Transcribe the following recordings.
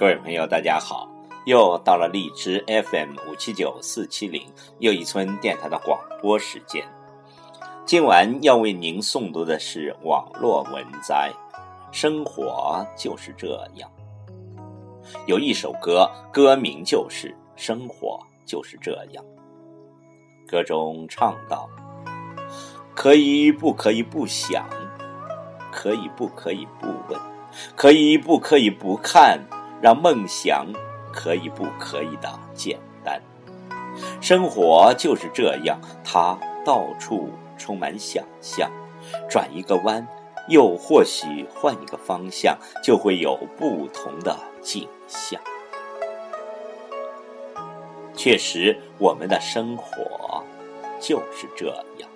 各位朋友，大家好！又到了荔枝 FM 五七九四七零又一村电台的广播时间。今晚要为您诵读的是网络文摘，《生活就是这样》。有一首歌，歌名就是《生活就是这样》。歌中唱道：“可以不可以不想？可以不可以不问？可以不可以不看？让梦想。”可以不可以的简单，生活就是这样，它到处充满想象。转一个弯，又或许换一个方向，就会有不同的景象。确实，我们的生活就是这样。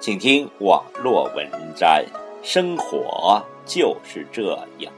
请听网络文摘：生活就是这样。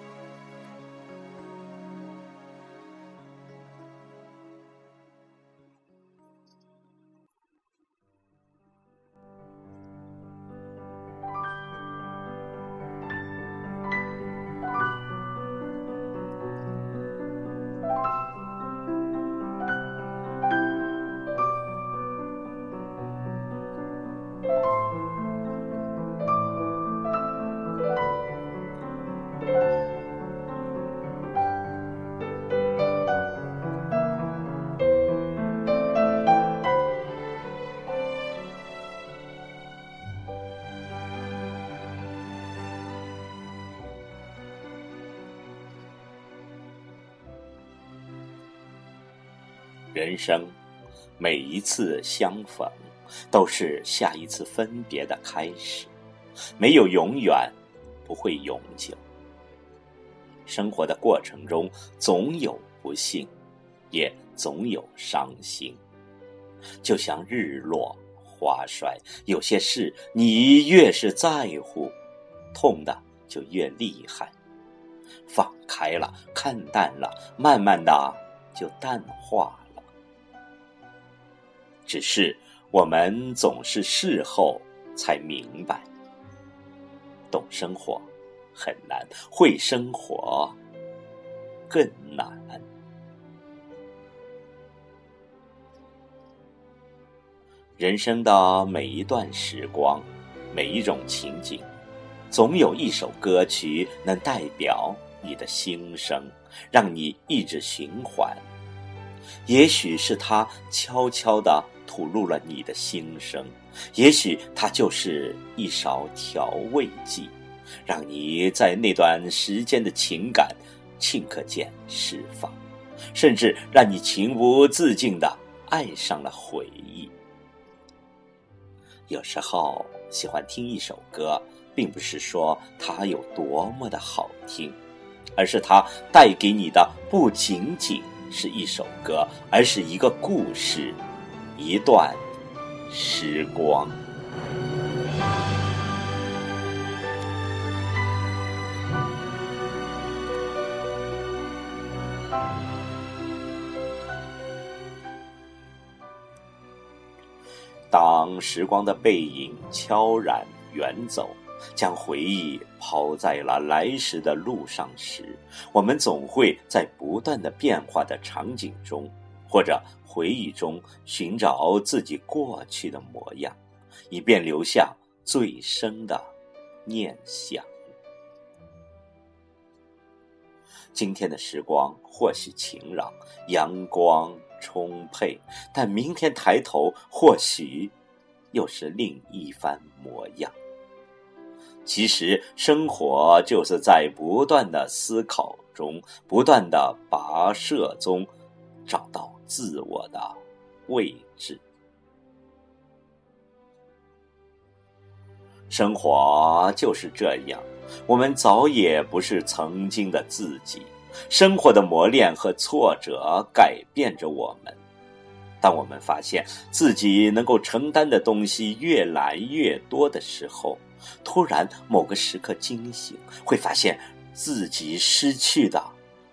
人生每一次相逢，都是下一次分别的开始。没有永远，不会永久。生活的过程中，总有不幸，也总有伤心。就像日落花衰，有些事你越是在乎，痛的就越厉害。放开了，看淡了，慢慢的就淡化。只是我们总是事后才明白，懂生活很难，会生活更难。人生的每一段时光，每一种情景，总有一首歌曲能代表你的心声，让你一直循环。也许是他悄悄的。吐露了你的心声，也许它就是一勺调味剂，让你在那段时间的情感顷刻间释放，甚至让你情不自禁的爱上了回忆。有时候喜欢听一首歌，并不是说它有多么的好听，而是它带给你的不仅仅是一首歌，而是一个故事。一段时光。当时光的背影悄然远走，将回忆抛在了来时的路上时，我们总会在不断的变化的场景中。或者回忆中寻找自己过去的模样，以便留下最深的念想。今天的时光或许晴朗，阳光充沛，但明天抬头，或许又是另一番模样。其实，生活就是在不断的思考中，不断的跋涉中，找到。自我的位置，生活就是这样。我们早也不是曾经的自己。生活的磨练和挫折改变着我们。当我们发现自己能够承担的东西越来越多的时候，突然某个时刻惊醒，会发现自己失去的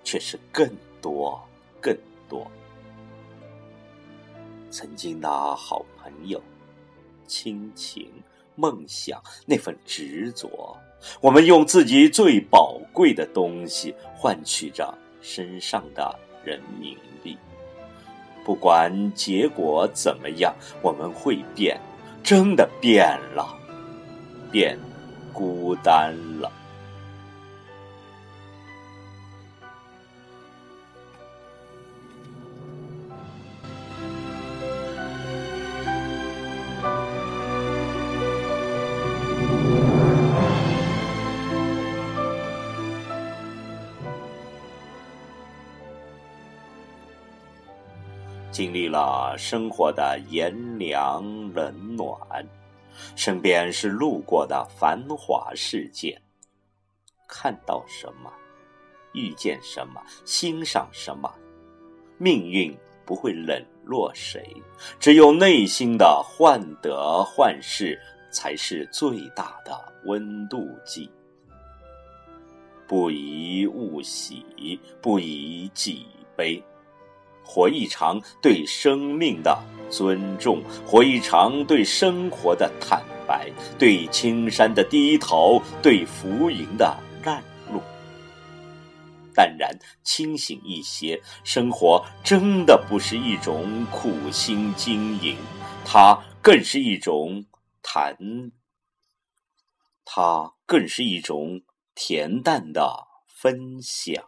却是更多、更多。曾经的好朋友、亲情、梦想、那份执着。我们用自己最宝贵的东西换取着身上的人民币。不管结果怎么样，我们会变，真的变了，变孤单了。经历了生活的炎凉冷暖，身边是路过的繁华世界。看到什么，遇见什么，欣赏什么，命运不会冷落谁，只有内心的患得患失才是最大的温度计。不以物喜，不以己悲。活一场对生命的尊重，活一场对生活的坦白，对青山的低头，对浮云的淡落。淡然清醒一些，生活真的不是一种苦心经营，它更是一种谈，它更是一种恬淡的分享。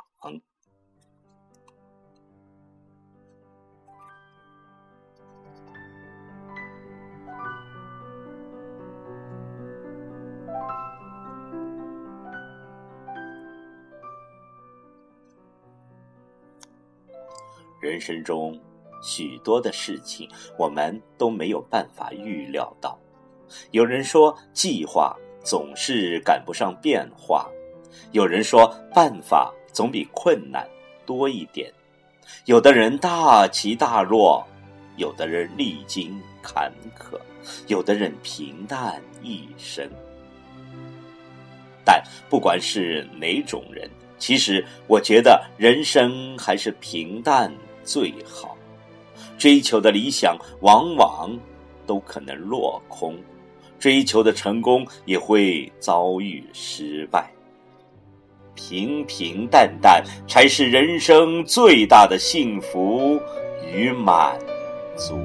人生中许多的事情，我们都没有办法预料到。有人说，计划总是赶不上变化；有人说，办法总比困难多一点。有的人大起大落，有的人历经坎坷，有的人平淡一生。但不管是哪种人，其实我觉得人生还是平淡。最好，追求的理想往往都可能落空，追求的成功也会遭遇失败。平平淡淡才是人生最大的幸福与满足。